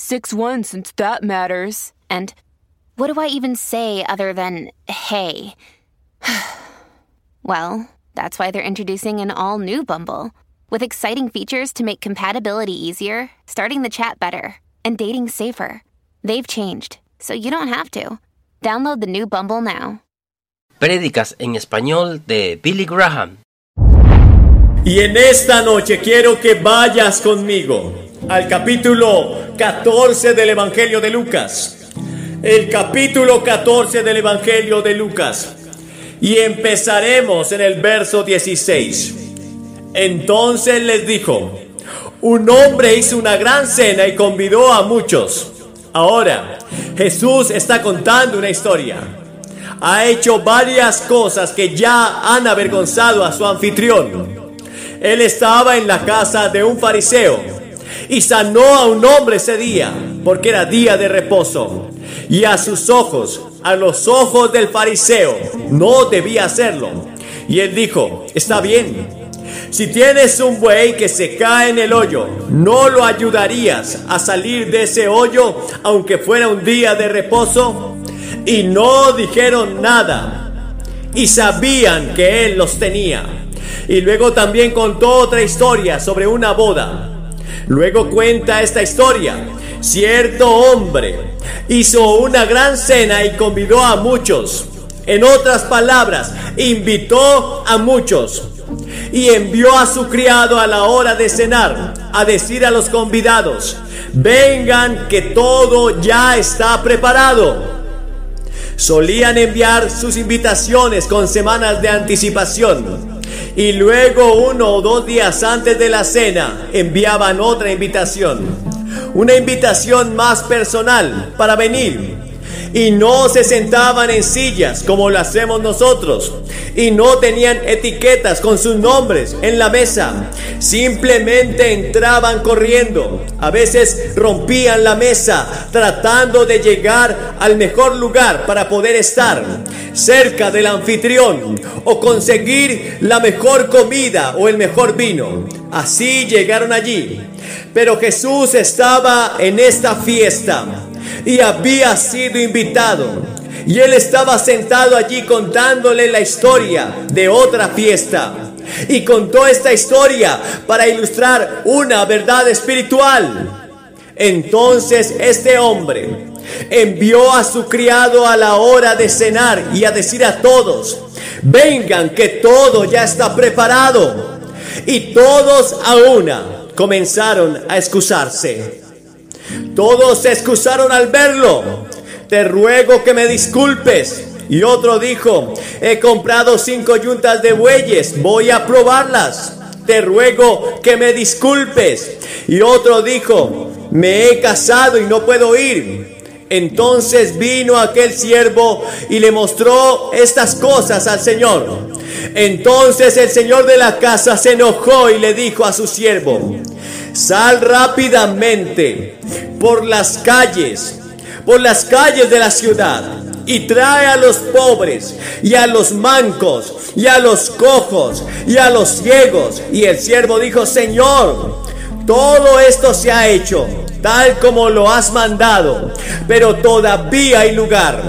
6 1 since that matters. And what do I even say other than hey? well, that's why they're introducing an all new Bumble with exciting features to make compatibility easier, starting the chat better, and dating safer. They've changed, so you don't have to. Download the new Bumble now. Prédicas en español de Billy Graham. Y en esta noche quiero que vayas conmigo al capítulo 14 del Evangelio de Lucas. El capítulo 14 del Evangelio de Lucas. Y empezaremos en el verso 16. Entonces les dijo, un hombre hizo una gran cena y convidó a muchos. Ahora, Jesús está contando una historia. Ha hecho varias cosas que ya han avergonzado a su anfitrión. Él estaba en la casa de un fariseo y sanó a un hombre ese día, porque era día de reposo. Y a sus ojos, a los ojos del fariseo, no debía hacerlo. Y él dijo, está bien, si tienes un buey que se cae en el hoyo, ¿no lo ayudarías a salir de ese hoyo aunque fuera un día de reposo? Y no dijeron nada. Y sabían que él los tenía. Y luego también contó otra historia sobre una boda. Luego cuenta esta historia. Cierto hombre hizo una gran cena y convidó a muchos. En otras palabras, invitó a muchos. Y envió a su criado a la hora de cenar a decir a los convidados, vengan que todo ya está preparado. Solían enviar sus invitaciones con semanas de anticipación y luego uno o dos días antes de la cena enviaban otra invitación. Una invitación más personal para venir. Y no se sentaban en sillas como lo hacemos nosotros. Y no tenían etiquetas con sus nombres en la mesa. Simplemente entraban corriendo. A veces rompían la mesa tratando de llegar al mejor lugar para poder estar cerca del anfitrión o conseguir la mejor comida o el mejor vino. Así llegaron allí. Pero Jesús estaba en esta fiesta y había sido invitado. Y él estaba sentado allí contándole la historia de otra fiesta. Y contó esta historia para ilustrar una verdad espiritual. Entonces este hombre envió a su criado a la hora de cenar y a decir a todos, vengan que todo ya está preparado. Y todos a una comenzaron a excusarse. Todos se excusaron al verlo. Te ruego que me disculpes. Y otro dijo, he comprado cinco yuntas de bueyes, voy a probarlas. Te ruego que me disculpes. Y otro dijo, me he casado y no puedo ir. Entonces vino aquel siervo y le mostró estas cosas al Señor. Entonces el Señor de la casa se enojó y le dijo a su siervo, sal rápidamente por las calles, por las calles de la ciudad y trae a los pobres y a los mancos y a los cojos y a los ciegos. Y el siervo dijo, Señor, todo esto se ha hecho tal como lo has mandado, pero todavía hay lugar.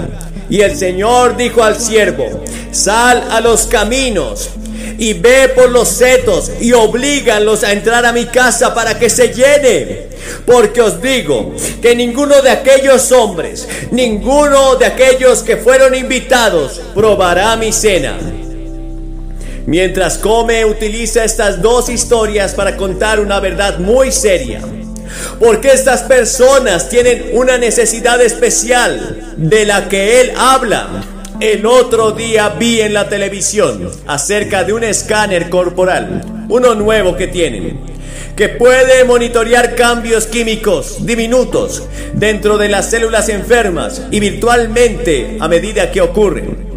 Y el Señor dijo al siervo, sal a los caminos y ve por los setos y oblíganlos a entrar a mi casa para que se llene. Porque os digo que ninguno de aquellos hombres, ninguno de aquellos que fueron invitados, probará mi cena. Mientras come, utiliza estas dos historias para contar una verdad muy seria. Porque estas personas tienen una necesidad especial de la que Él habla. El otro día vi en la televisión acerca de un escáner corporal, uno nuevo que tienen, que puede monitorear cambios químicos diminutos dentro de las células enfermas y virtualmente a medida que ocurren.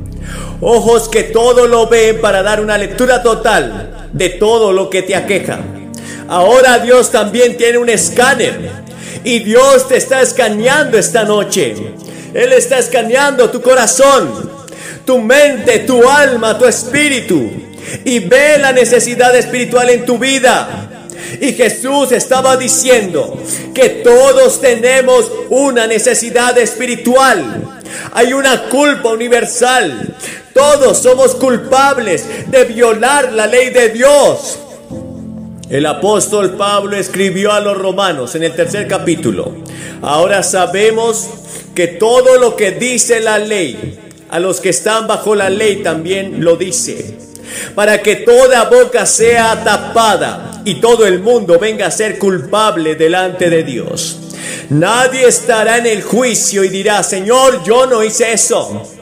Ojos que todo lo ven para dar una lectura total de todo lo que te aqueja. Ahora Dios también tiene un escáner y Dios te está escaneando esta noche. Él está escaneando tu corazón, tu mente, tu alma, tu espíritu y ve la necesidad espiritual en tu vida. Y Jesús estaba diciendo que todos tenemos una necesidad espiritual. Hay una culpa universal. Todos somos culpables de violar la ley de Dios. El apóstol Pablo escribió a los romanos en el tercer capítulo. Ahora sabemos que todo lo que dice la ley, a los que están bajo la ley también lo dice. Para que toda boca sea tapada y todo el mundo venga a ser culpable delante de Dios. Nadie estará en el juicio y dirá, Señor, yo no hice eso.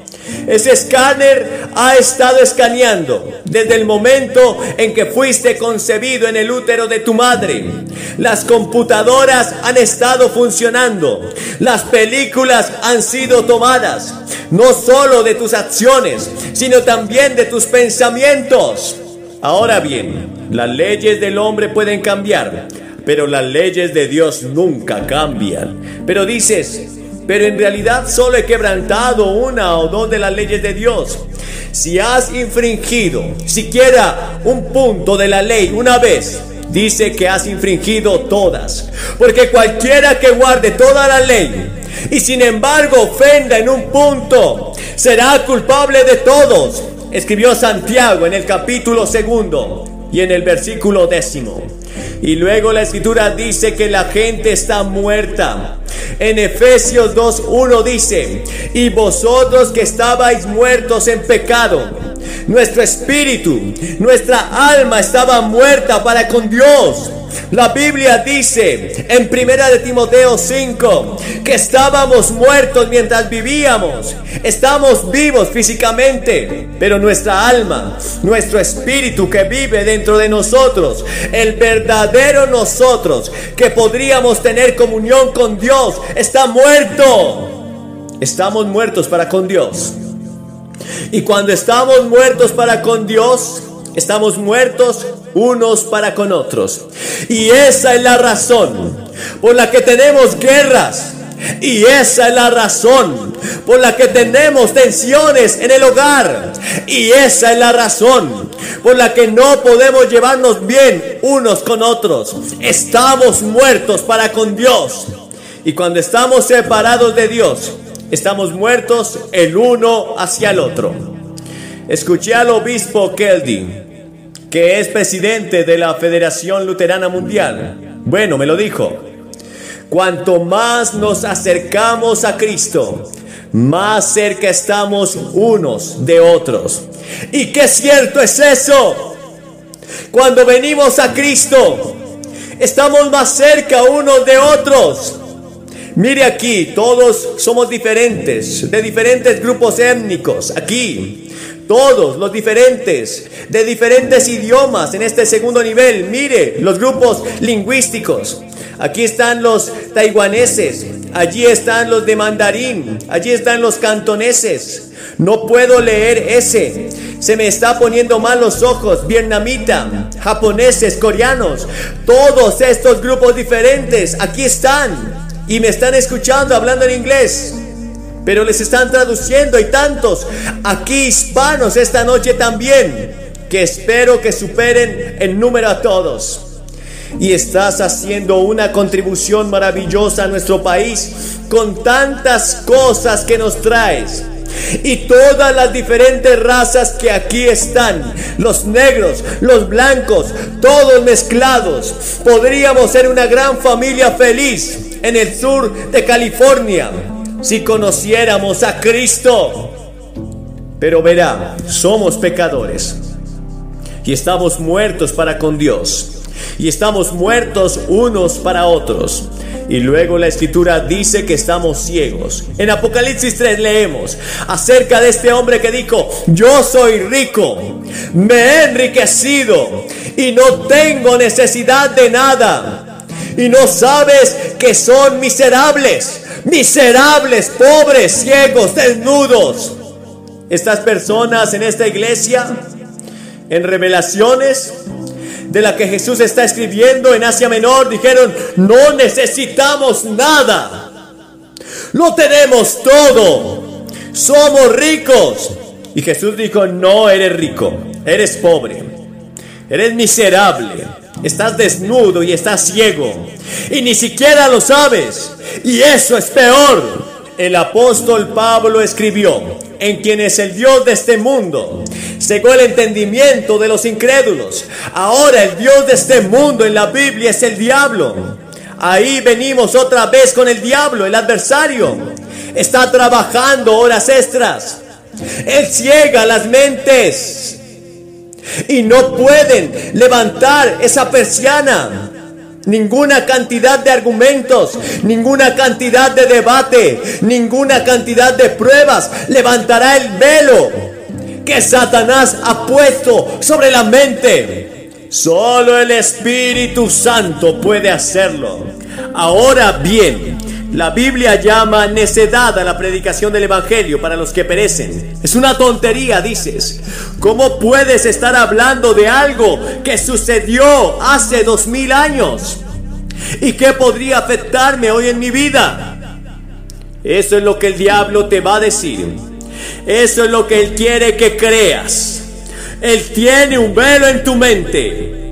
Ese escáner ha estado escaneando desde el momento en que fuiste concebido en el útero de tu madre. Las computadoras han estado funcionando. Las películas han sido tomadas. No solo de tus acciones, sino también de tus pensamientos. Ahora bien, las leyes del hombre pueden cambiar, pero las leyes de Dios nunca cambian. Pero dices, pero en realidad solo he quebrantado una o dos de las leyes de Dios. Si has infringido siquiera un punto de la ley una vez, dice que has infringido todas. Porque cualquiera que guarde toda la ley y sin embargo ofenda en un punto, será culpable de todos. Escribió Santiago en el capítulo segundo y en el versículo décimo. Y luego la escritura dice que la gente está muerta. En Efesios 2.1 dice, y vosotros que estabais muertos en pecado, nuestro espíritu, nuestra alma estaba muerta para con Dios. La Biblia dice en Primera de Timoteo 5 que estábamos muertos mientras vivíamos. Estamos vivos físicamente, pero nuestra alma, nuestro espíritu que vive dentro de nosotros, el verdadero nosotros que podríamos tener comunión con Dios, está muerto. Estamos muertos para con Dios. Y cuando estamos muertos para con Dios, estamos muertos unos para con otros. Y esa es la razón por la que tenemos guerras. Y esa es la razón por la que tenemos tensiones en el hogar. Y esa es la razón por la que no podemos llevarnos bien unos con otros. Estamos muertos para con Dios. Y cuando estamos separados de Dios, estamos muertos el uno hacia el otro. Escuché al obispo Keldy, que es presidente de la Federación Luterana Mundial. Bueno, me lo dijo. Cuanto más nos acercamos a Cristo, más cerca estamos unos de otros. ¿Y qué cierto es eso? Cuando venimos a Cristo, estamos más cerca unos de otros. Mire aquí, todos somos diferentes, de diferentes grupos étnicos, aquí. Todos los diferentes, de diferentes idiomas en este segundo nivel. Mire, los grupos lingüísticos. Aquí están los taiwaneses, allí están los de mandarín, allí están los cantoneses. No puedo leer ese. Se me está poniendo mal los ojos. Vietnamita, japoneses, coreanos. Todos estos grupos diferentes aquí están y me están escuchando hablando en inglés. Pero les están traduciendo y tantos aquí hispanos esta noche también, que espero que superen el número a todos. Y estás haciendo una contribución maravillosa a nuestro país con tantas cosas que nos traes. Y todas las diferentes razas que aquí están, los negros, los blancos, todos mezclados, podríamos ser una gran familia feliz en el sur de California si conociéramos a Cristo. Pero verá, somos pecadores y estamos muertos para con Dios y estamos muertos unos para otros. Y luego la escritura dice que estamos ciegos. En Apocalipsis 3 leemos acerca de este hombre que dijo, yo soy rico, me he enriquecido y no tengo necesidad de nada. Y no sabes que son miserables, miserables, pobres, ciegos, desnudos. Estas personas en esta iglesia, en revelaciones, de la que Jesús está escribiendo en Asia Menor, dijeron, no necesitamos nada. Lo tenemos todo. Somos ricos. Y Jesús dijo, no eres rico, eres pobre. Eres miserable. Estás desnudo y estás ciego. Y ni siquiera lo sabes. Y eso es peor. El apóstol Pablo escribió, en quien es el Dios de este mundo, cegó el entendimiento de los incrédulos. Ahora el Dios de este mundo en la Biblia es el diablo. Ahí venimos otra vez con el diablo, el adversario. Está trabajando horas extras. Él ciega las mentes y no pueden levantar esa persiana. Ninguna cantidad de argumentos, ninguna cantidad de debate, ninguna cantidad de pruebas levantará el velo que Satanás ha puesto sobre la mente. Solo el Espíritu Santo puede hacerlo. Ahora bien, la Biblia llama necedad a la predicación del Evangelio para los que perecen. Es una tontería, dices. ¿Cómo puedes estar hablando de algo que sucedió hace dos mil años? ¿Y qué podría afectarme hoy en mi vida? Eso es lo que el diablo te va a decir. Eso es lo que él quiere que creas. Él tiene un velo en tu mente.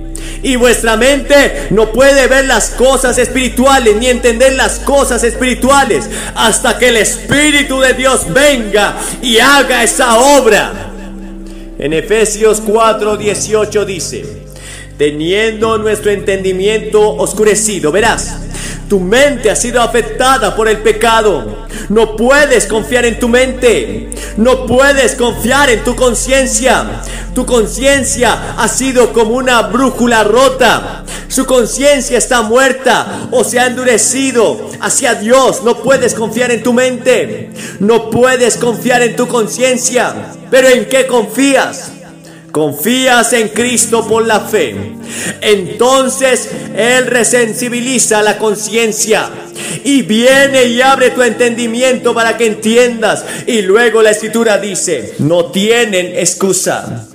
Y vuestra mente no puede ver las cosas espirituales ni entender las cosas espirituales hasta que el Espíritu de Dios venga y haga esa obra. En Efesios 4:18 dice, teniendo nuestro entendimiento oscurecido, verás, tu mente ha sido afectada por el pecado. No puedes confiar en tu mente. No puedes confiar en tu conciencia. Tu conciencia ha sido como una brújula rota. Su conciencia está muerta o se ha endurecido hacia Dios. No puedes confiar en tu mente. No puedes confiar en tu conciencia. Pero ¿en qué confías? Confías en Cristo por la fe, entonces Él resensibiliza la conciencia y viene y abre tu entendimiento para que entiendas. Y luego la escritura dice, no tienen excusa.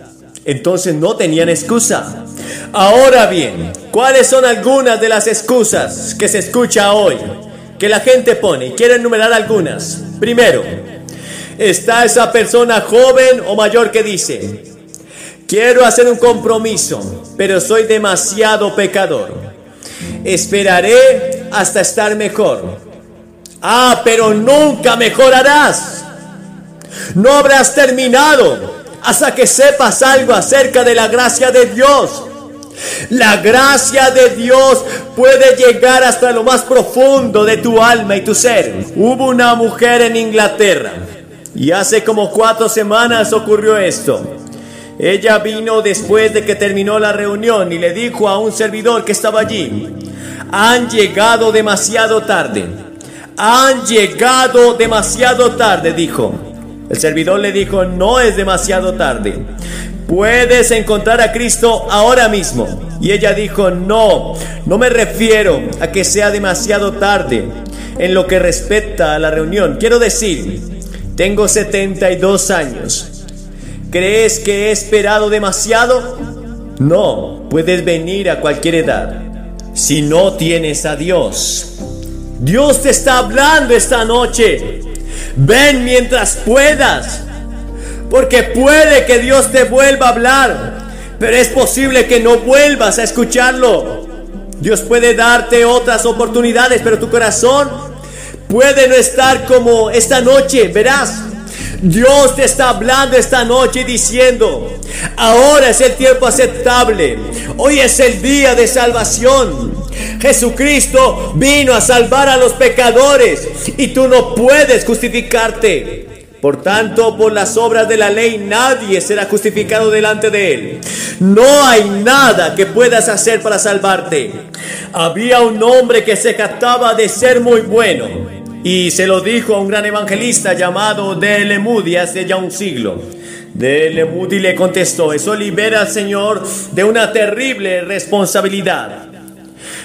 Entonces no tenían excusa. Ahora bien, ¿cuáles son algunas de las excusas que se escucha hoy? Que la gente pone. Quiero enumerar algunas. Primero, está esa persona joven o mayor que dice, Quiero hacer un compromiso, pero soy demasiado pecador. Esperaré hasta estar mejor. Ah, pero nunca mejorarás. No habrás terminado hasta que sepas algo acerca de la gracia de Dios. La gracia de Dios puede llegar hasta lo más profundo de tu alma y tu ser. Hubo una mujer en Inglaterra y hace como cuatro semanas ocurrió esto. Ella vino después de que terminó la reunión y le dijo a un servidor que estaba allí, han llegado demasiado tarde, han llegado demasiado tarde, dijo. El servidor le dijo, no es demasiado tarde, puedes encontrar a Cristo ahora mismo. Y ella dijo, no, no me refiero a que sea demasiado tarde en lo que respecta a la reunión. Quiero decir, tengo 72 años ¿Crees que he esperado demasiado? No, puedes venir a cualquier edad. Si no tienes a Dios, Dios te está hablando esta noche. Ven mientras puedas. Porque puede que Dios te vuelva a hablar. Pero es posible que no vuelvas a escucharlo. Dios puede darte otras oportunidades, pero tu corazón puede no estar como esta noche. Verás, Dios te está hablando esta noche diciendo, ahora es el tiempo aceptable, hoy es el día de salvación. Jesucristo vino a salvar a los pecadores y tú no puedes justificarte. Por tanto, por las obras de la ley nadie será justificado delante de él. No hay nada que puedas hacer para salvarte. Había un hombre que se captaba de ser muy bueno y se lo dijo a un gran evangelista llamado De Moody hace ya un siglo. De Moody le contestó, eso libera al Señor de una terrible responsabilidad.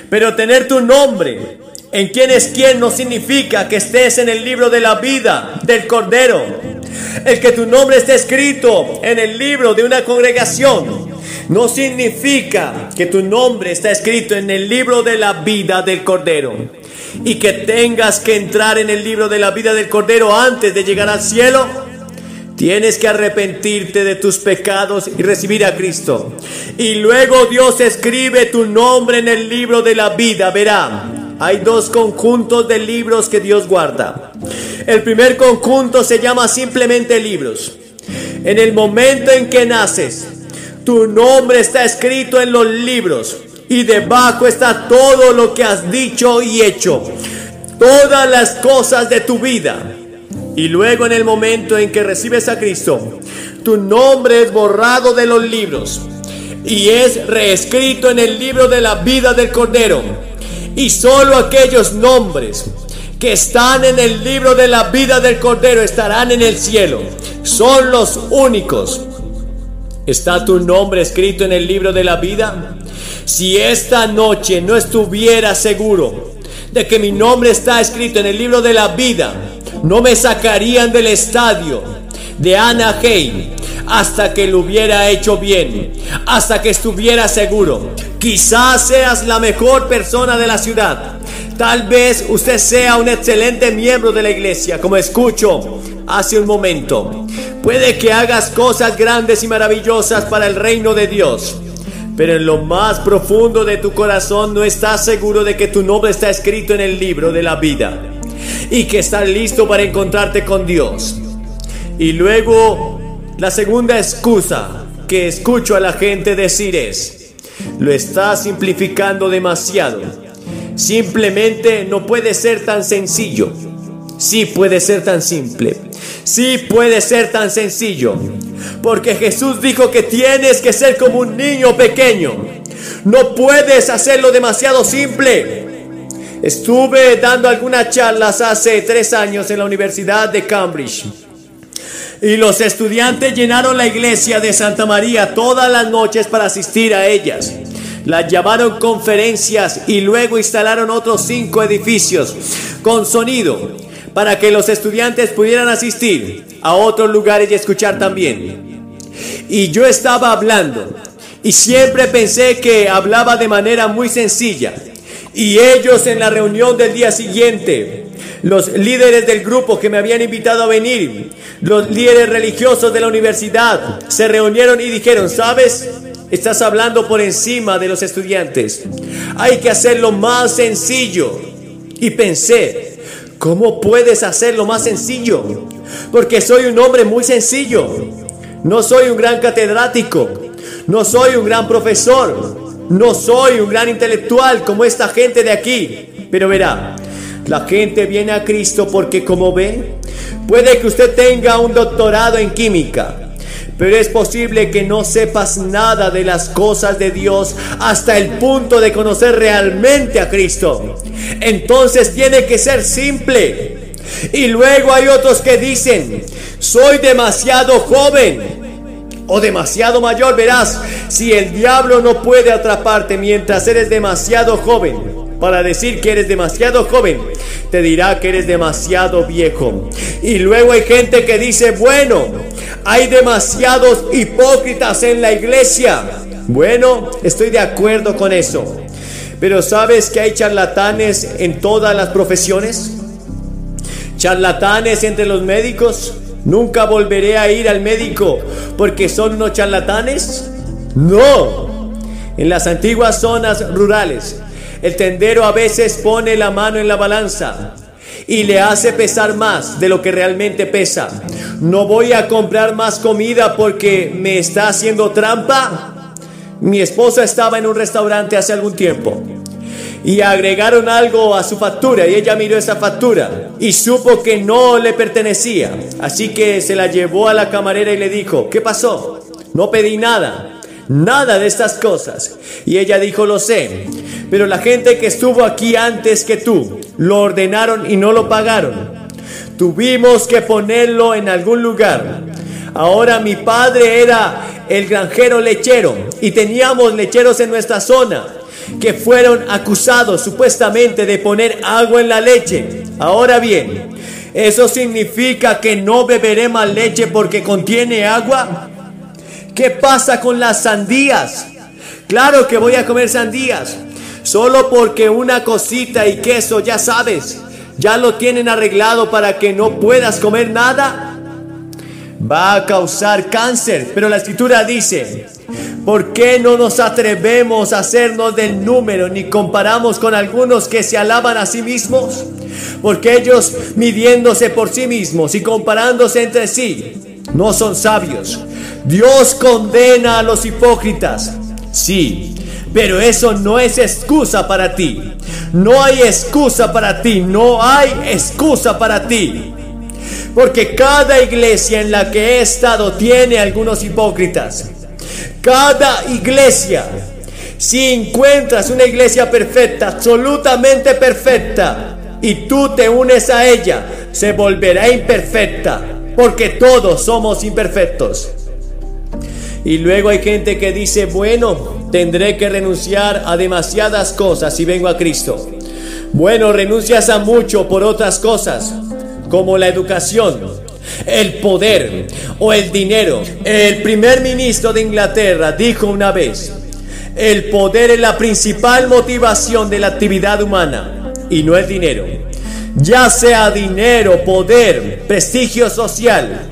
Pero tener tu nombre en quién es quién no significa que estés en el libro de la vida del Cordero. El que tu nombre esté escrito en el libro de una congregación no significa que tu nombre está escrito en el libro de la vida del Cordero. Y que tengas que entrar en el libro de la vida del Cordero antes de llegar al cielo. Tienes que arrepentirte de tus pecados y recibir a Cristo. Y luego Dios escribe tu nombre en el libro de la vida. Verá, hay dos conjuntos de libros que Dios guarda. El primer conjunto se llama simplemente libros. En el momento en que naces, tu nombre está escrito en los libros y debajo está todo lo que has dicho y hecho, todas las cosas de tu vida. Y luego en el momento en que recibes a Cristo, tu nombre es borrado de los libros y es reescrito en el libro de la vida del Cordero y solo aquellos nombres que están en el libro de la vida del Cordero estarán en el cielo. Son los únicos. ¿Está tu nombre escrito en el libro de la vida? Si esta noche no estuviera seguro de que mi nombre está escrito en el libro de la vida, no me sacarían del estadio de Anaheim hasta que lo hubiera hecho bien, hasta que estuviera seguro. Quizás seas la mejor persona de la ciudad. Tal vez usted sea un excelente miembro de la iglesia, como escucho hace un momento. Puede que hagas cosas grandes y maravillosas para el reino de Dios. Pero en lo más profundo de tu corazón no estás seguro de que tu nombre está escrito en el libro de la vida y que estás listo para encontrarte con Dios. Y luego la segunda excusa que escucho a la gente decir es, lo está simplificando demasiado. Simplemente no puede ser tan sencillo. Sí puede ser tan simple. Sí puede ser tan sencillo. Porque Jesús dijo que tienes que ser como un niño pequeño. No puedes hacerlo demasiado simple. Estuve dando algunas charlas hace tres años en la Universidad de Cambridge. Y los estudiantes llenaron la iglesia de Santa María todas las noches para asistir a ellas. Las llamaron conferencias y luego instalaron otros cinco edificios con sonido para que los estudiantes pudieran asistir a otros lugares y escuchar también. Y yo estaba hablando y siempre pensé que hablaba de manera muy sencilla. Y ellos en la reunión del día siguiente los líderes del grupo que me habían invitado a venir, los líderes religiosos de la universidad, se reunieron y dijeron, ¿sabes? Estás hablando por encima de los estudiantes. Hay que hacerlo más sencillo. Y pensé, ¿cómo puedes hacerlo más sencillo? Porque soy un hombre muy sencillo. No soy un gran catedrático. No soy un gran profesor. No soy un gran intelectual como esta gente de aquí. Pero verá, la gente viene a Cristo porque como ve, puede que usted tenga un doctorado en química, pero es posible que no sepas nada de las cosas de Dios hasta el punto de conocer realmente a Cristo. Entonces tiene que ser simple. Y luego hay otros que dicen, soy demasiado joven o demasiado mayor, verás, si el diablo no puede atraparte mientras eres demasiado joven, para decir que eres demasiado joven, te dirá que eres demasiado viejo. Y luego hay gente que dice, bueno, hay demasiados hipócritas en la iglesia. Bueno, estoy de acuerdo con eso. Pero ¿sabes que hay charlatanes en todas las profesiones? Charlatanes entre los médicos. Nunca volveré a ir al médico porque son unos charlatanes. No. En las antiguas zonas rurales el tendero a veces pone la mano en la balanza y le hace pesar más de lo que realmente pesa. No voy a comprar más comida porque me está haciendo trampa. Mi esposa estaba en un restaurante hace algún tiempo y agregaron algo a su factura y ella miró esa factura y supo que no le pertenecía. Así que se la llevó a la camarera y le dijo, ¿qué pasó? No pedí nada, nada de estas cosas. Y ella dijo, lo sé, pero la gente que estuvo aquí antes que tú lo ordenaron y no lo pagaron. Tuvimos que ponerlo en algún lugar. Ahora mi padre era el granjero lechero y teníamos lecheros en nuestra zona que fueron acusados supuestamente de poner agua en la leche. Ahora bien, ¿eso significa que no beberé más leche porque contiene agua? ¿Qué pasa con las sandías? Claro que voy a comer sandías. Solo porque una cosita y queso, ya sabes, ya lo tienen arreglado para que no puedas comer nada va a causar cáncer. Pero la escritura dice, ¿por qué no nos atrevemos a hacernos del número ni comparamos con algunos que se alaban a sí mismos? Porque ellos midiéndose por sí mismos y comparándose entre sí, no son sabios. Dios condena a los hipócritas. Sí, pero eso no es excusa para ti. No hay excusa para ti. No hay excusa para ti. Porque cada iglesia en la que he estado tiene algunos hipócritas. Cada iglesia. Si encuentras una iglesia perfecta, absolutamente perfecta, y tú te unes a ella, se volverá imperfecta. Porque todos somos imperfectos. Y luego hay gente que dice, bueno, tendré que renunciar a demasiadas cosas si vengo a Cristo. Bueno, renuncias a mucho por otras cosas como la educación, el poder o el dinero. El primer ministro de Inglaterra dijo una vez, el poder es la principal motivación de la actividad humana y no el dinero. Ya sea dinero, poder, prestigio social,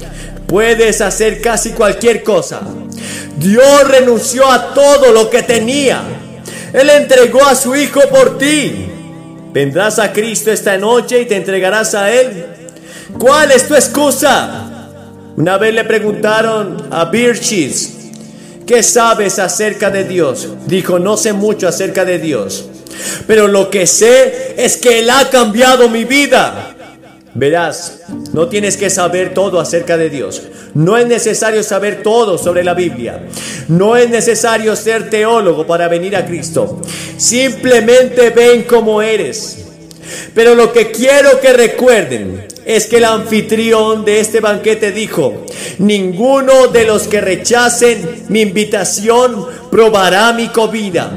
puedes hacer casi cualquier cosa. Dios renunció a todo lo que tenía. Él entregó a su Hijo por ti. Vendrás a Cristo esta noche y te entregarás a Él. ¿Cuál es tu excusa? Una vez le preguntaron a Birchis, ¿qué sabes acerca de Dios? Dijo, no sé mucho acerca de Dios, pero lo que sé es que Él ha cambiado mi vida. Verás, no tienes que saber todo acerca de Dios. No es necesario saber todo sobre la Biblia. No es necesario ser teólogo para venir a Cristo. Simplemente ven como eres. Pero lo que quiero que recuerden es que el anfitrión de este banquete dijo, ninguno de los que rechacen mi invitación probará mi comida.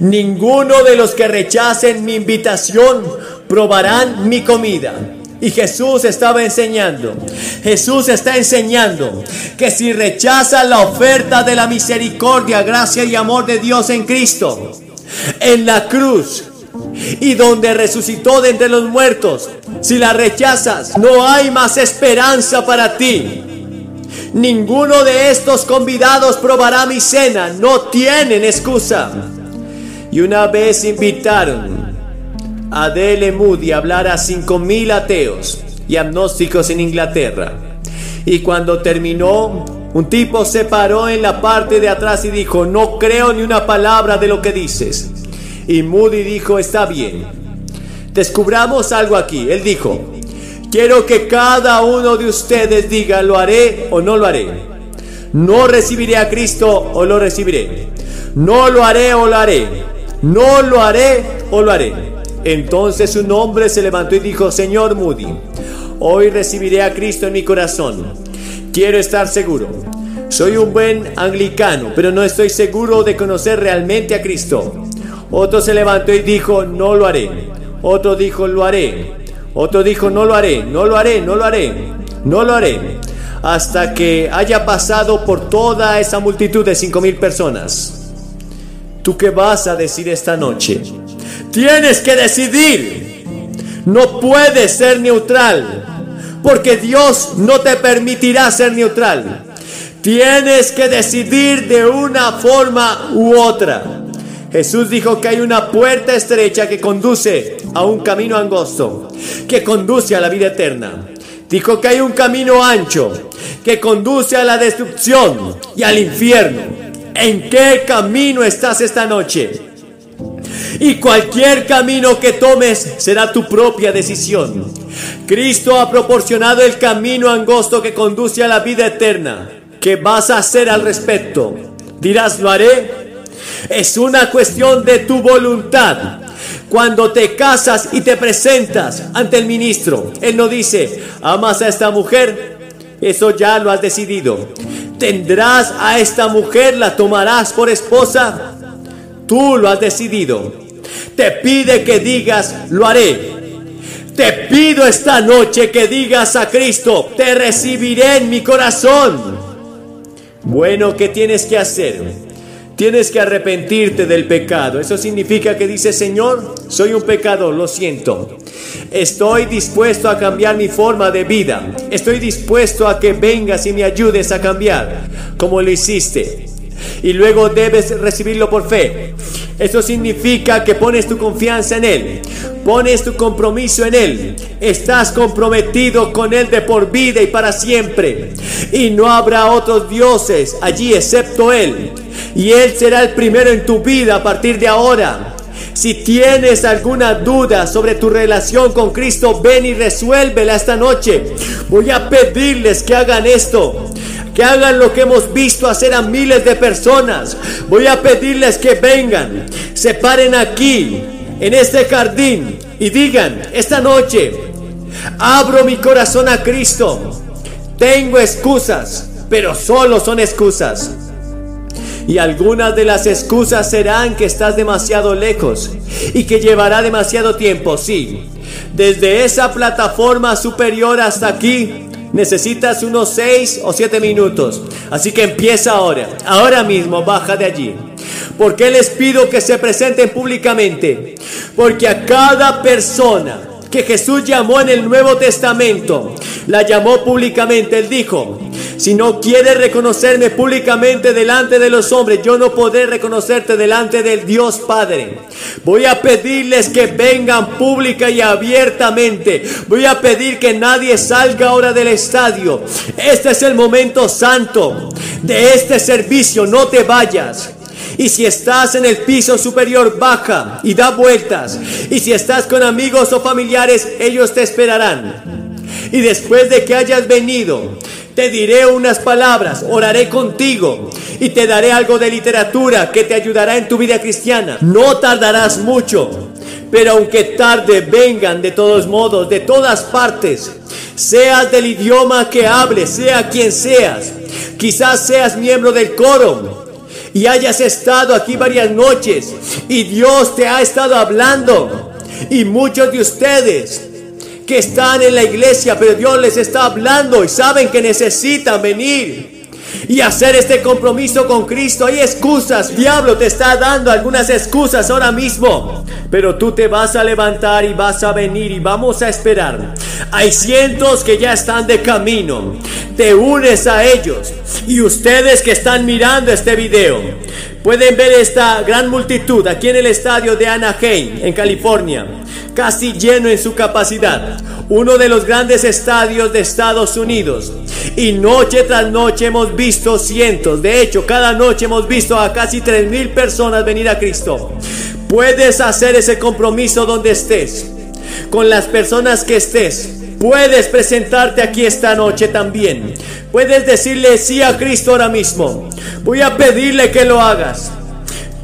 Ninguno de los que rechacen mi invitación probarán mi comida. Y Jesús estaba enseñando, Jesús está enseñando que si rechazan la oferta de la misericordia, gracia y amor de Dios en Cristo, en la cruz, y donde resucitó de entre los muertos. Si la rechazas, no hay más esperanza para ti. Ninguno de estos convidados probará mi cena, no tienen excusa. Y una vez invitaron a Dele Moody hablar a cinco mil ateos y agnósticos en Inglaterra. Y cuando terminó, un tipo se paró en la parte de atrás y dijo, no creo ni una palabra de lo que dices. Y Moody dijo, está bien. Descubramos algo aquí. Él dijo, quiero que cada uno de ustedes diga, lo haré o no lo haré. No recibiré a Cristo o lo recibiré. No lo haré o lo haré. No lo haré o lo haré. Entonces un hombre se levantó y dijo, Señor Moody, hoy recibiré a Cristo en mi corazón. Quiero estar seguro. Soy un buen anglicano, pero no estoy seguro de conocer realmente a Cristo. Otro se levantó y dijo, no lo haré. Otro dijo, lo haré. Otro dijo, no lo haré, no lo haré, no lo haré, no lo haré. Hasta que haya pasado por toda esa multitud de cinco mil personas. ¿Tú qué vas a decir esta noche? Tienes que decidir. No puedes ser neutral. Porque Dios no te permitirá ser neutral. Tienes que decidir de una forma u otra. Jesús dijo que hay una puerta estrecha que conduce a un camino angosto, que conduce a la vida eterna. Dijo que hay un camino ancho que conduce a la destrucción y al infierno. ¿En qué camino estás esta noche? Y cualquier camino que tomes será tu propia decisión. Cristo ha proporcionado el camino angosto que conduce a la vida eterna. ¿Qué vas a hacer al respecto? Dirás, lo haré. Es una cuestión de tu voluntad. Cuando te casas y te presentas ante el ministro, él no dice, amas a esta mujer, eso ya lo has decidido. ¿Tendrás a esta mujer, la tomarás por esposa? Tú lo has decidido. Te pide que digas, lo haré. Te pido esta noche que digas a Cristo, te recibiré en mi corazón. Bueno, ¿qué tienes que hacer? Tienes que arrepentirte del pecado. Eso significa que dice, Señor, soy un pecador, lo siento. Estoy dispuesto a cambiar mi forma de vida. Estoy dispuesto a que vengas y me ayudes a cambiar, como lo hiciste. Y luego debes recibirlo por fe. Eso significa que pones tu confianza en Él, pones tu compromiso en Él, estás comprometido con Él de por vida y para siempre. Y no habrá otros dioses allí excepto Él y Él será el primero en tu vida a partir de ahora. Si tienes alguna duda sobre tu relación con Cristo, ven y resuélvela esta noche. Voy a pedirles que hagan esto. Que hagan lo que hemos visto hacer a miles de personas. Voy a pedirles que vengan, se paren aquí, en este jardín, y digan, esta noche, abro mi corazón a Cristo. Tengo excusas, pero solo son excusas. Y algunas de las excusas serán que estás demasiado lejos y que llevará demasiado tiempo, sí. Desde esa plataforma superior hasta aquí necesitas unos 6 o 7 minutos. Así que empieza ahora. Ahora mismo baja de allí. ¿Por qué les pido que se presenten públicamente? Porque a cada persona que Jesús llamó en el Nuevo Testamento, la llamó públicamente. Él dijo, si no quieres reconocerme públicamente delante de los hombres, yo no podré reconocerte delante del Dios Padre. Voy a pedirles que vengan pública y abiertamente. Voy a pedir que nadie salga ahora del estadio. Este es el momento santo de este servicio. No te vayas. Y si estás en el piso superior, baja y da vueltas. Y si estás con amigos o familiares, ellos te esperarán. Y después de que hayas venido, te diré unas palabras, oraré contigo y te daré algo de literatura que te ayudará en tu vida cristiana. No tardarás mucho, pero aunque tarde, vengan de todos modos, de todas partes. Seas del idioma que hables, sea quien seas. Quizás seas miembro del coro y hayas estado aquí varias noches y Dios te ha estado hablando. Y muchos de ustedes que están en la iglesia, pero Dios les está hablando y saben que necesitan venir y hacer este compromiso con Cristo. Hay excusas, diablo te está dando algunas excusas ahora mismo, pero tú te vas a levantar y vas a venir y vamos a esperar. Hay cientos que ya están de camino, te unes a ellos y ustedes que están mirando este video. Pueden ver esta gran multitud aquí en el estadio de Anaheim, en California casi lleno en su capacidad, uno de los grandes estadios de Estados Unidos. Y noche tras noche hemos visto cientos, de hecho cada noche hemos visto a casi tres mil personas venir a Cristo. Puedes hacer ese compromiso donde estés, con las personas que estés. Puedes presentarte aquí esta noche también. Puedes decirle sí a Cristo ahora mismo. Voy a pedirle que lo hagas.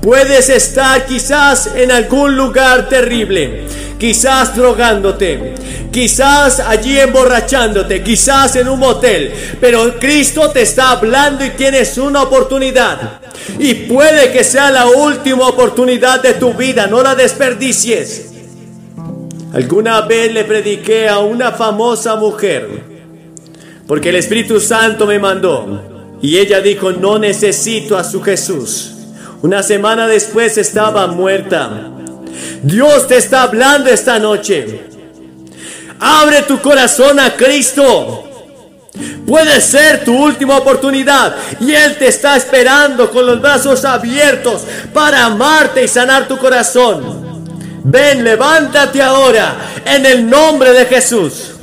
Puedes estar quizás en algún lugar terrible quizás drogándote, quizás allí emborrachándote, quizás en un motel, pero Cristo te está hablando y tienes una oportunidad. Y puede que sea la última oportunidad de tu vida, no la desperdicies. Alguna vez le prediqué a una famosa mujer, porque el Espíritu Santo me mandó, y ella dijo, no necesito a su Jesús. Una semana después estaba muerta. Dios te está hablando esta noche. Abre tu corazón a Cristo. Puede ser tu última oportunidad y Él te está esperando con los brazos abiertos para amarte y sanar tu corazón. Ven, levántate ahora en el nombre de Jesús.